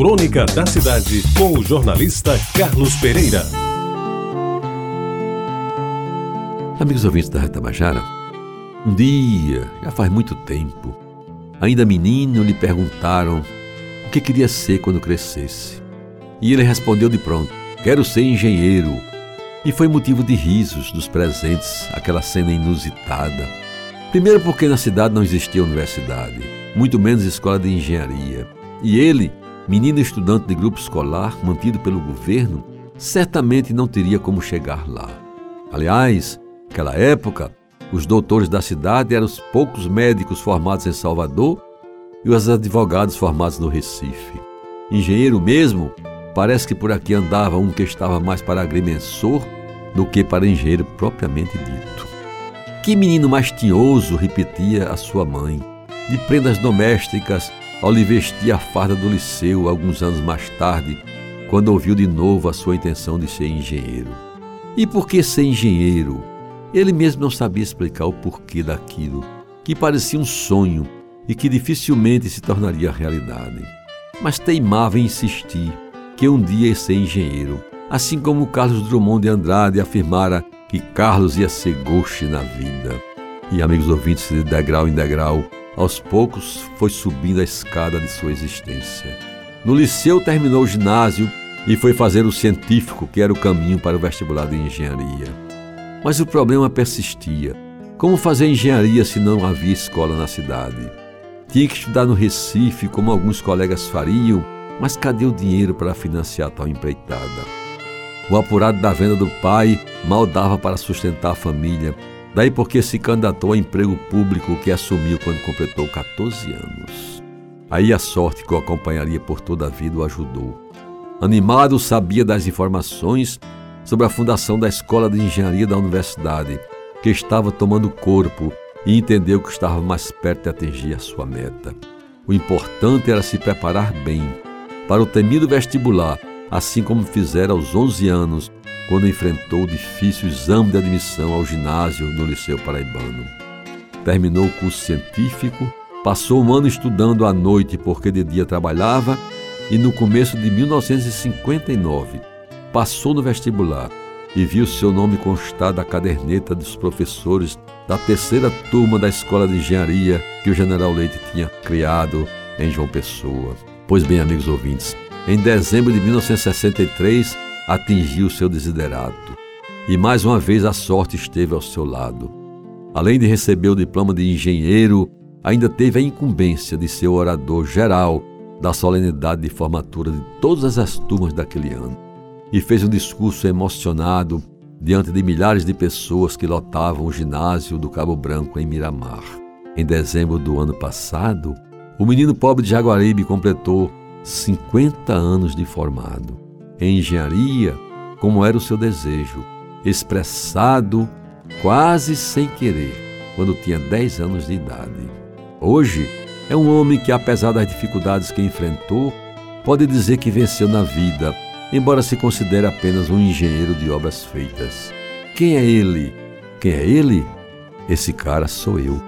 Crônica da Cidade, com o jornalista Carlos Pereira. Amigos ouvintes da Retabajara, um dia, já faz muito tempo, ainda menino, lhe perguntaram o que queria ser quando crescesse. E ele respondeu de pronto: Quero ser engenheiro. E foi motivo de risos dos presentes aquela cena inusitada. Primeiro, porque na cidade não existia universidade, muito menos escola de engenharia. E ele, menino estudante de grupo escolar mantido pelo governo, certamente não teria como chegar lá. Aliás, naquela época, os doutores da cidade eram os poucos médicos formados em Salvador e os advogados formados no Recife. Engenheiro mesmo, parece que por aqui andava um que estava mais para agrimensor do que para engenheiro propriamente dito. Que menino mais tinhoso, repetia a sua mãe, de prendas domésticas ao lhe vestir a farda do liceu alguns anos mais tarde, quando ouviu de novo a sua intenção de ser engenheiro. E por que ser engenheiro? Ele mesmo não sabia explicar o porquê daquilo, que parecia um sonho e que dificilmente se tornaria realidade. Mas teimava em insistir que um dia ia ser engenheiro, assim como Carlos Drummond de Andrade afirmara que Carlos ia ser gauche na vida. E, amigos ouvintes, de degrau em degrau, aos poucos foi subindo a escada de sua existência. No liceu terminou o ginásio e foi fazer o científico, que era o caminho para o vestibular de engenharia. Mas o problema persistia. Como fazer engenharia se não havia escola na cidade? Tinha que estudar no Recife, como alguns colegas fariam, mas cadê o dinheiro para financiar tal empreitada? O apurado da venda do pai mal dava para sustentar a família, daí porque se candidatou a emprego público que assumiu quando completou 14 anos. Aí a sorte que o acompanharia por toda a vida o ajudou. Animado, sabia das informações sobre a fundação da Escola de Engenharia da Universidade, que estava tomando corpo e entendeu que estava mais perto de atingir a sua meta. O importante era se preparar bem para o temido vestibular assim como fizera aos 11 anos, quando enfrentou o difícil exame de admissão ao ginásio no Liceu Paraibano. Terminou o curso científico, passou um ano estudando à noite porque de dia trabalhava e no começo de 1959 passou no vestibular e viu seu nome constar da caderneta dos professores da terceira turma da Escola de Engenharia que o General Leite tinha criado em João Pessoa. Pois bem, amigos ouvintes, em dezembro de 1963, atingiu seu desiderato. E mais uma vez a sorte esteve ao seu lado. Além de receber o diploma de engenheiro, ainda teve a incumbência de ser o orador geral da solenidade de formatura de todas as turmas daquele ano. E fez um discurso emocionado diante de milhares de pessoas que lotavam o ginásio do Cabo Branco em Miramar. Em dezembro do ano passado, o menino pobre de Jaguaribe completou 50 anos de formado. Em engenharia, como era o seu desejo, expressado quase sem querer, quando tinha 10 anos de idade. Hoje, é um homem que, apesar das dificuldades que enfrentou, pode dizer que venceu na vida, embora se considere apenas um engenheiro de obras feitas. Quem é ele? Quem é ele? Esse cara sou eu.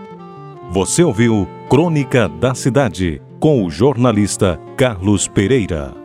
Você ouviu Crônica da Cidade com o jornalista Carlos Pereira.